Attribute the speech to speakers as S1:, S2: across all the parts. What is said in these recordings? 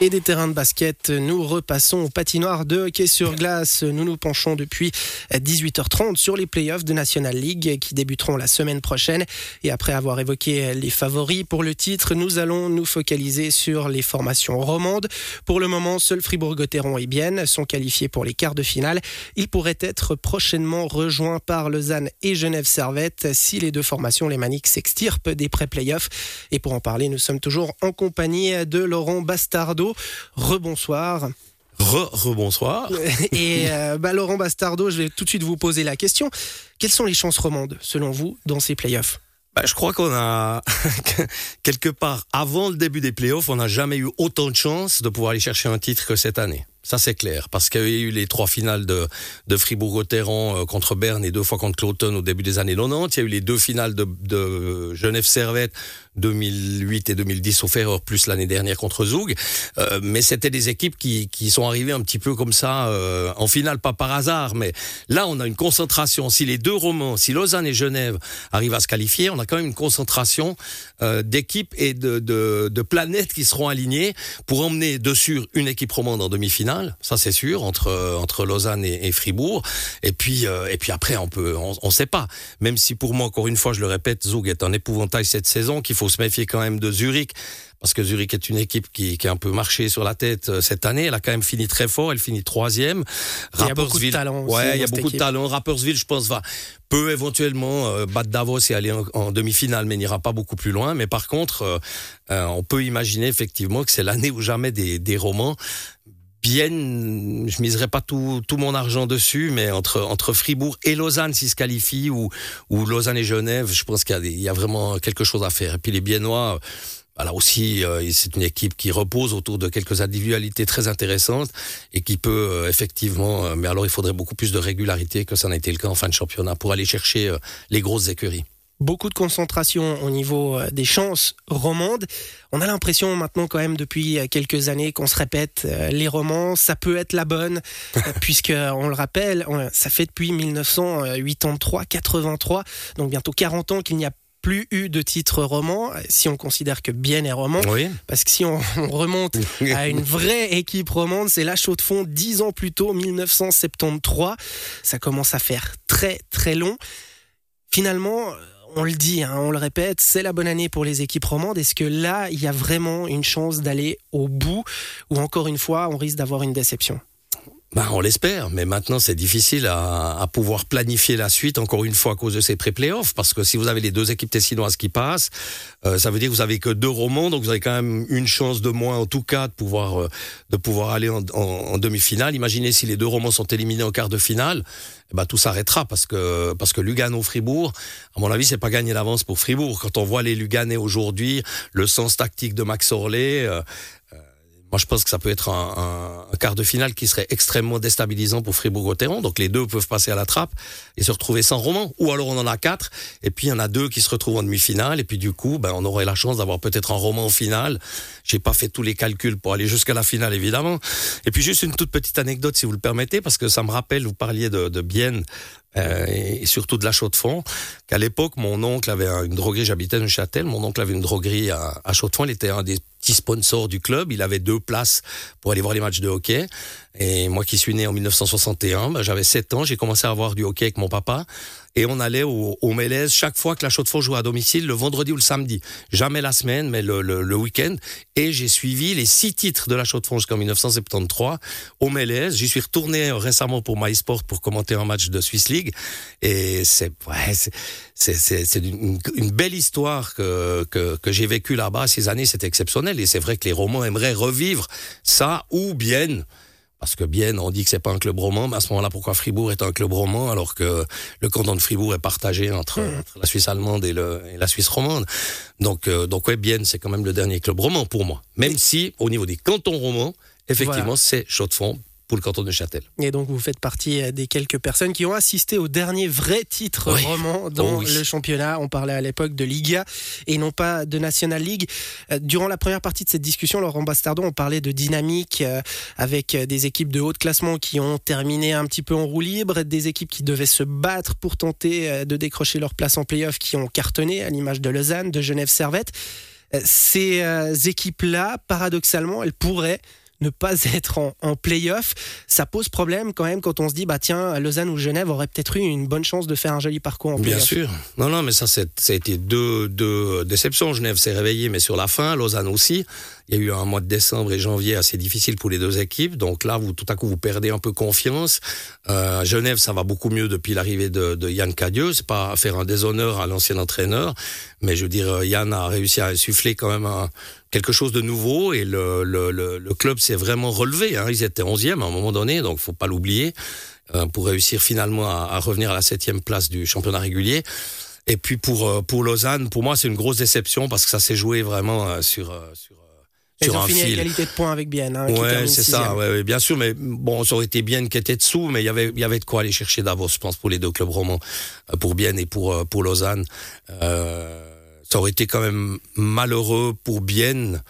S1: et des terrains de basket. Nous repassons au patinoire de hockey sur glace. Nous nous penchons depuis 18h30 sur les playoffs de National League qui débuteront la semaine prochaine. Et après avoir évoqué les favoris pour le titre, nous allons nous focaliser sur les formations romandes. Pour le moment, seuls Fribourg-Gotteron et Bienne sont qualifiés pour les quarts de finale. Ils pourraient être prochainement rejoints par Lausanne et Genève-Servette si les deux formations, les Maniques, s'extirpent des pré-playoffs. Et pour en parler, nous sommes toujours en compagnie de Laurent Bastardo rebonsoir.
S2: Re-rebonsoir.
S1: Et euh, bah, Laurent Bastardo, je vais tout de suite vous poser la question. Quelles sont les chances romandes, selon vous, dans ces playoffs?
S2: Bah, je crois qu'on a quelque part avant le début des playoffs, on n'a jamais eu autant de chances de pouvoir aller chercher un titre que cette année. Ça, c'est clair. Parce qu'il y a eu les trois finales de, de Fribourg-Gotteron euh, contre Berne et deux fois contre Cloton au début des années 90. Il y a eu les deux finales de, de Genève-Servette 2008 et 2010, sauf erreur, plus l'année dernière contre Zoug. Euh, mais c'était des équipes qui, qui sont arrivées un petit peu comme ça, euh, en finale, pas par hasard. Mais là, on a une concentration. Si les deux romans, si Lausanne et Genève arrivent à se qualifier, on a quand même une concentration d'équipes et de, de, de, planètes qui seront alignées pour emmener dessus une équipe romande en demi-finale. Ça, c'est sûr, entre, entre Lausanne et, et Fribourg. Et puis, euh, et puis après, on peut, on, on sait pas. Même si pour moi, encore une fois, je le répète, Zoug est un épouvantail cette saison, qu'il faut se méfier quand même de Zurich parce que Zurich est une équipe qui, qui a un peu marché sur la tête euh, cette année. Elle a quand même fini très fort. Elle finit troisième.
S1: Il y a beaucoup de talent.
S2: Ouais, il y a beaucoup de talent. Rappersville, je pense, va peut éventuellement euh, battre Davos et aller en, demi-finale, mais n'ira pas beaucoup plus loin. Mais par contre, euh, euh, on peut imaginer effectivement que c'est l'année ou jamais des, des romans. Bien, je miserai pas tout, tout mon argent dessus, mais entre, entre Fribourg et Lausanne, s'ils se qualifient, ou, ou Lausanne et Genève, je pense qu'il y, y a vraiment quelque chose à faire. Et puis les Biennois, voilà aussi, euh, c'est une équipe qui repose autour de quelques individualités très intéressantes et qui peut euh, effectivement, euh, mais alors il faudrait beaucoup plus de régularité que ça n'a été le cas en fin de championnat pour aller chercher les grosses écuries
S1: beaucoup de concentration au niveau des chances romandes. On a l'impression maintenant quand même depuis quelques années qu'on se répète les romans, ça peut être la bonne puisque on le rappelle, ça fait depuis 1983-83, donc bientôt 40 ans qu'il n'y a plus eu de titre roman, si on considère que Bien est roman. Parce que si on, remonte à une vraie équipe romande, c'est la Chaux de Fonds dix ans plus tôt, 1973. Ça commence à faire très très long. Finalement, on le dit, hein, on le répète, c'est la bonne année pour les équipes romandes. Est-ce que là, il y a vraiment une chance d'aller au bout ou encore une fois, on risque d'avoir une déception?
S2: Ben, on l'espère, mais maintenant c'est difficile à, à, pouvoir planifier la suite, encore une fois à cause de ces pré-playoffs, parce que si vous avez les deux équipes tessinoises qui passent, euh, ça veut dire que vous avez que deux romans, donc vous avez quand même une chance de moins en tout cas de pouvoir, euh, de pouvoir aller en, en, en demi-finale. Imaginez si les deux romans sont éliminés en quart de finale, eh ben, tout s'arrêtera parce que, parce que Lugano-Fribourg, à mon avis, c'est pas gagné d'avance pour Fribourg. Quand on voit les Luganais aujourd'hui, le sens tactique de Max Orlé, euh, moi, je pense que ça peut être un, un, quart de finale qui serait extrêmement déstabilisant pour Fribourg-Gotteron. Donc, les deux peuvent passer à la trappe et se retrouver sans roman. Ou alors, on en a quatre. Et puis, il y en a deux qui se retrouvent en demi-finale. Et puis, du coup, ben, on aurait la chance d'avoir peut-être un roman en finale. J'ai pas fait tous les calculs pour aller jusqu'à la finale, évidemment. Et puis, juste une toute petite anecdote, si vous le permettez, parce que ça me rappelle, vous parliez de, de euh, et surtout de la chaux de fond, qu'à l'époque, mon oncle avait une droguerie, j'habitais à Châtel, mon oncle avait une droguerie à, à chaux de fond, il était un des petits sponsors du club, il avait deux places pour aller voir les matchs de hockey, et moi qui suis né en 1961, ben, j'avais 7 ans, j'ai commencé à voir du hockey avec mon papa. Et on allait au, au chaque fois que la Chaux-de-Fonds jouait à domicile, le vendredi ou le samedi. Jamais la semaine, mais le, week-end. Et j'ai suivi les six titres de la Chaux-de-Fonds jusqu'en 1973 au Mélèze. J'y suis retourné récemment pour MySport pour commenter un match de Swiss League. Et c'est ouais, une, belle histoire que, que, que j'ai vécue là-bas. Ces années, c'est exceptionnel. Et c'est vrai que les Romans aimeraient revivre ça ou bien parce que bien, on dit que c'est pas un club roman, mais à ce moment-là, pourquoi Fribourg est un club roman alors que le canton de Fribourg est partagé entre, mmh. entre la Suisse allemande et, le, et, la Suisse romande. Donc, euh, donc ouais, bien, c'est quand même le dernier club roman pour moi. Même si, au niveau des cantons romans, effectivement, voilà. c'est chaud de fond pour le canton de Châtel.
S1: Et donc vous faites partie euh, des quelques personnes qui ont assisté au dernier vrai titre oui. roman dans oh oui. le championnat. On parlait à l'époque de Liga et non pas de National League. Euh, durant la première partie de cette discussion, Laurent Bastardon, on parlait de dynamique euh, avec des équipes de haut de classement qui ont terminé un petit peu en roue libre, des équipes qui devaient se battre pour tenter de décrocher leur place en playoff qui ont cartonné, à l'image de Lausanne, de Genève Servette. Ces équipes-là, paradoxalement, elles pourraient ne pas être en, en play-off, ça pose problème quand même quand on se dit, bah tiens, Lausanne ou Genève auraient peut-être eu une bonne chance de faire un joli parcours en play-off.
S2: Bien sûr. Non, non, mais ça, ça a été deux, deux déceptions. Genève s'est réveillé, mais sur la fin, Lausanne aussi. Il y a eu un mois de décembre et janvier assez difficile pour les deux équipes. Donc là, vous, tout à coup, vous perdez un peu confiance. Euh, Genève, ça va beaucoup mieux depuis l'arrivée de, de, Yann Cadieux. C'est pas faire un déshonneur à l'ancien entraîneur, mais je veux dire, Yann a réussi à insuffler quand même un, quelque chose de nouveau et le, le, le, le club s'est vraiment relevé. Hein. Ils étaient 11e à un moment donné, donc faut pas l'oublier, euh, pour réussir finalement à, à, revenir à la septième place du championnat régulier. Et puis pour euh, pour Lausanne, pour moi, c'est une grosse déception parce que ça s'est joué vraiment euh, sur sur
S1: ils ont fini à égalité de points avec Bienne. Hein,
S2: ouais, c'est ça, ouais, ouais, bien sûr. Mais bon, ça aurait été Bienne qui était dessous, mais il y avait, il y avait de quoi aller chercher Davos, je pense, pour les deux clubs romans, pour Bienne et pour, pour Lausanne. Euh, ça aurait été quand même malheureux pour Bienne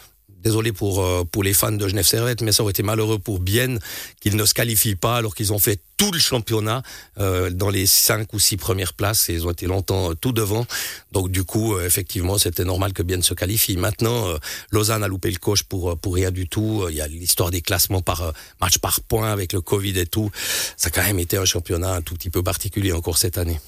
S2: désolé pour euh, pour les fans de Genève Servette, mais ça aurait été malheureux pour Bienne qu'ils ne se qualifient pas alors qu'ils ont fait tout le championnat euh, dans les cinq ou six premières places et ils ont été longtemps euh, tout devant. Donc du coup, euh, effectivement, c'était normal que Bienne se qualifie. Maintenant, Lausanne a loupé le coche pour pour rien du tout. Il y a l'histoire des classements par match par point avec le Covid et tout. Ça a quand même été un championnat un tout petit peu particulier encore cette année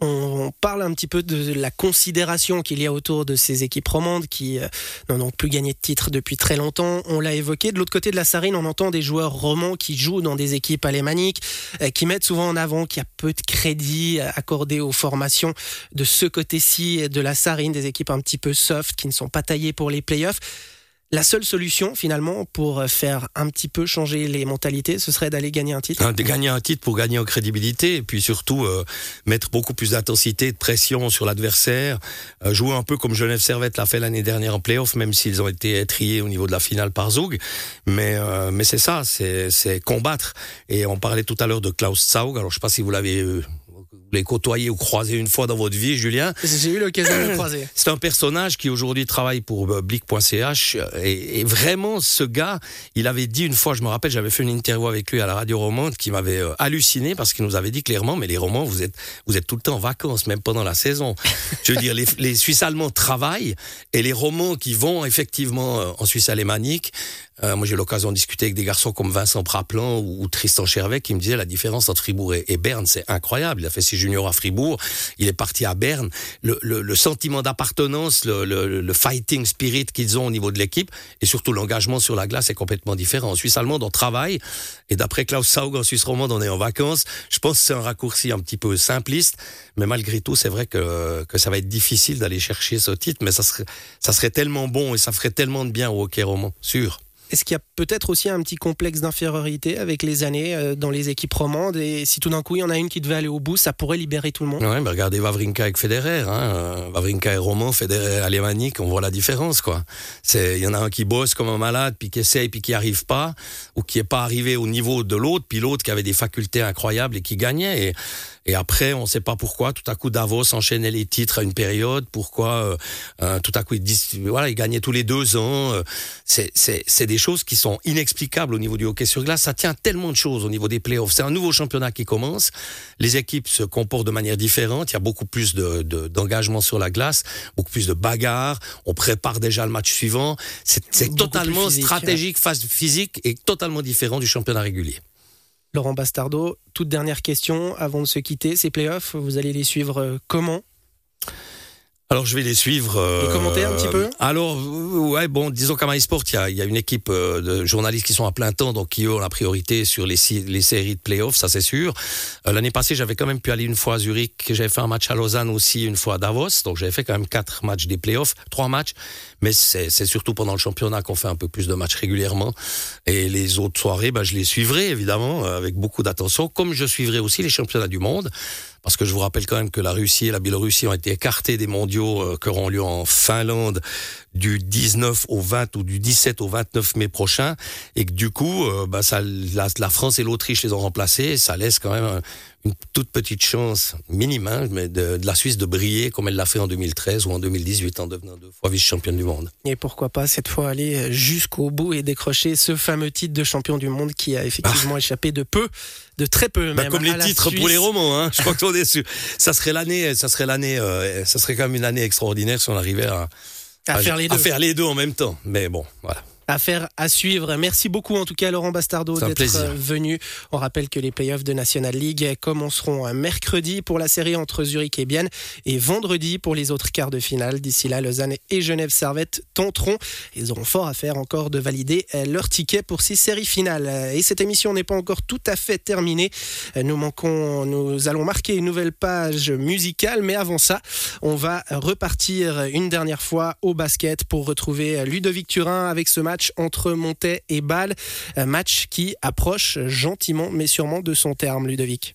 S1: on parle un petit peu de la considération qu'il y a autour de ces équipes romandes qui euh, n'ont donc plus gagné de titre depuis très longtemps. On l'a évoqué. De l'autre côté de la Sarine, on entend des joueurs romans qui jouent dans des équipes alémaniques, euh, qui mettent souvent en avant qu'il y a peu de crédit accordé aux formations de ce côté-ci de la Sarine, des équipes un petit peu soft qui ne sont pas taillées pour les playoffs. La seule solution, finalement, pour faire un petit peu changer les mentalités, ce serait d'aller gagner un titre.
S2: De gagner un titre pour gagner en crédibilité, et puis surtout euh, mettre beaucoup plus d'intensité, de pression sur l'adversaire, euh, jouer un peu comme Genève Servette l'a fait l'année dernière en playoff, même s'ils ont été triés au niveau de la finale par Zug. Mais euh, mais c'est ça, c'est combattre. Et on parlait tout à l'heure de Klaus Zaug. Alors je sais pas si vous l'avez vous l'avez côtoyé ou croisé une fois dans votre vie, Julien.
S1: J'ai eu l'occasion de le croiser.
S2: C'est un personnage qui aujourd'hui travaille pour euh, Blick.ch et, et, vraiment ce gars, il avait dit une fois, je me rappelle, j'avais fait une interview avec lui à la radio romande qui m'avait euh, halluciné parce qu'il nous avait dit clairement, mais les romans, vous êtes, vous êtes tout le temps en vacances, même pendant la saison. je veux dire, les, les Suisses allemands travaillent et les romans qui vont effectivement euh, en Suisse alémanique, euh, moi, j'ai l'occasion de discuter avec des garçons comme Vincent Praplan ou, Tristan Chervet qui me disaient la différence entre Fribourg et, et Berne, c'est incroyable. Il a fait ses juniors à Fribourg, il est parti à Berne. Le, le, le sentiment d'appartenance, le, le, fighting spirit qu'ils ont au niveau de l'équipe et surtout l'engagement sur la glace est complètement différent. En Suisse allemande, on travaille et d'après Klaus Saug en Suisse romande, on est en vacances. Je pense que c'est un raccourci un petit peu simpliste, mais malgré tout, c'est vrai que, que ça va être difficile d'aller chercher ce titre, mais ça serait, ça serait tellement bon et ça ferait tellement de bien au hockey roman, sûr.
S1: Est-ce qu'il y a peut-être aussi un petit complexe d'infériorité avec les années euh, dans les équipes romandes? Et si tout d'un coup il y en a une qui devait aller au bout, ça pourrait libérer tout le monde
S2: Ouais, mais regardez Wawrinka avec Federer. Hein. Wawrinka est roman, Federer alémanique, on voit la différence. quoi. Il y en a un qui bosse comme un malade, puis qui essaye, puis qui arrive pas, ou qui est pas arrivé au niveau de l'autre, puis l'autre qui avait des facultés incroyables et qui gagnait. Et et après, on ne sait pas pourquoi, tout à coup, Davos enchaînait les titres à une période. Pourquoi, euh, euh, tout à coup, il, voilà, il gagnait tous les deux ans. Euh, c'est des choses qui sont inexplicables au niveau du hockey sur glace. Ça tient tellement de choses au niveau des playoffs. C'est un nouveau championnat qui commence. Les équipes se comportent de manière différente. Il y a beaucoup plus d'engagement de, sur la glace, beaucoup plus de bagarres. On prépare déjà le match suivant. C'est totalement physique, stratégique, phase physique et totalement différent du championnat régulier.
S1: Laurent Bastardo, toute dernière question avant de se quitter. Ces playoffs, vous allez les suivre euh, comment?
S2: Alors je vais les suivre.
S1: Euh, commenter un petit peu.
S2: Alors ouais bon disons qu'à MySport il y a, y a une équipe euh, de journalistes qui sont à plein temps donc qui ont la priorité sur les, les séries de playoffs ça c'est sûr. Euh, L'année passée j'avais quand même pu aller une fois à Zurich j'avais fait un match à Lausanne aussi une fois à Davos donc j'avais fait quand même quatre matchs des playoffs trois matchs mais c'est surtout pendant le championnat qu'on fait un peu plus de matchs régulièrement et les autres soirées bah, je les suivrai évidemment euh, avec beaucoup d'attention comme je suivrai aussi les championnats du monde parce que je vous rappelle quand même que la Russie et la Biélorussie ont été écartés des mondiaux euh, qui auront lieu en Finlande du 19 au 20 ou du 17 au 29 mai prochain, et que du coup, euh, bah, ça, la, la, France et l'Autriche les ont remplacés, ça laisse quand même une toute petite chance minime hein, mais de, de, la Suisse de briller comme elle l'a fait en 2013 ou en 2018 en devenant deux fois vice-championne du monde.
S1: Et pourquoi pas cette fois aller jusqu'au bout et décrocher ce fameux titre de champion du monde qui a effectivement ah. échappé de peu, de très peu
S2: bah
S1: même.
S2: Comme les titres pour les romans, hein. je crois qu'on est dessus. Ça serait l'année, ça serait l'année, euh, ça serait quand même une année extraordinaire si on arrivait à
S1: À faire les deux.
S2: À faire les deux en même temps. Mais bon, voilà.
S1: Affaire à suivre. Merci beaucoup en tout cas Laurent Bastardo d'être venu. On rappelle que les playoffs de National League commenceront mercredi pour la série entre Zurich et Bienne et vendredi pour les autres quarts de finale. D'ici là, Lausanne et Genève Servette tenteront. Ils auront fort à faire encore de valider leur ticket pour ces séries finales. Et cette émission n'est pas encore tout à fait terminée. Nous manquons, nous allons marquer une nouvelle page musicale, mais avant ça, on va repartir une dernière fois au basket pour retrouver Ludovic Turin avec ce match entre Montet et Bâle. Match qui approche gentiment mais sûrement de son terme, Ludovic.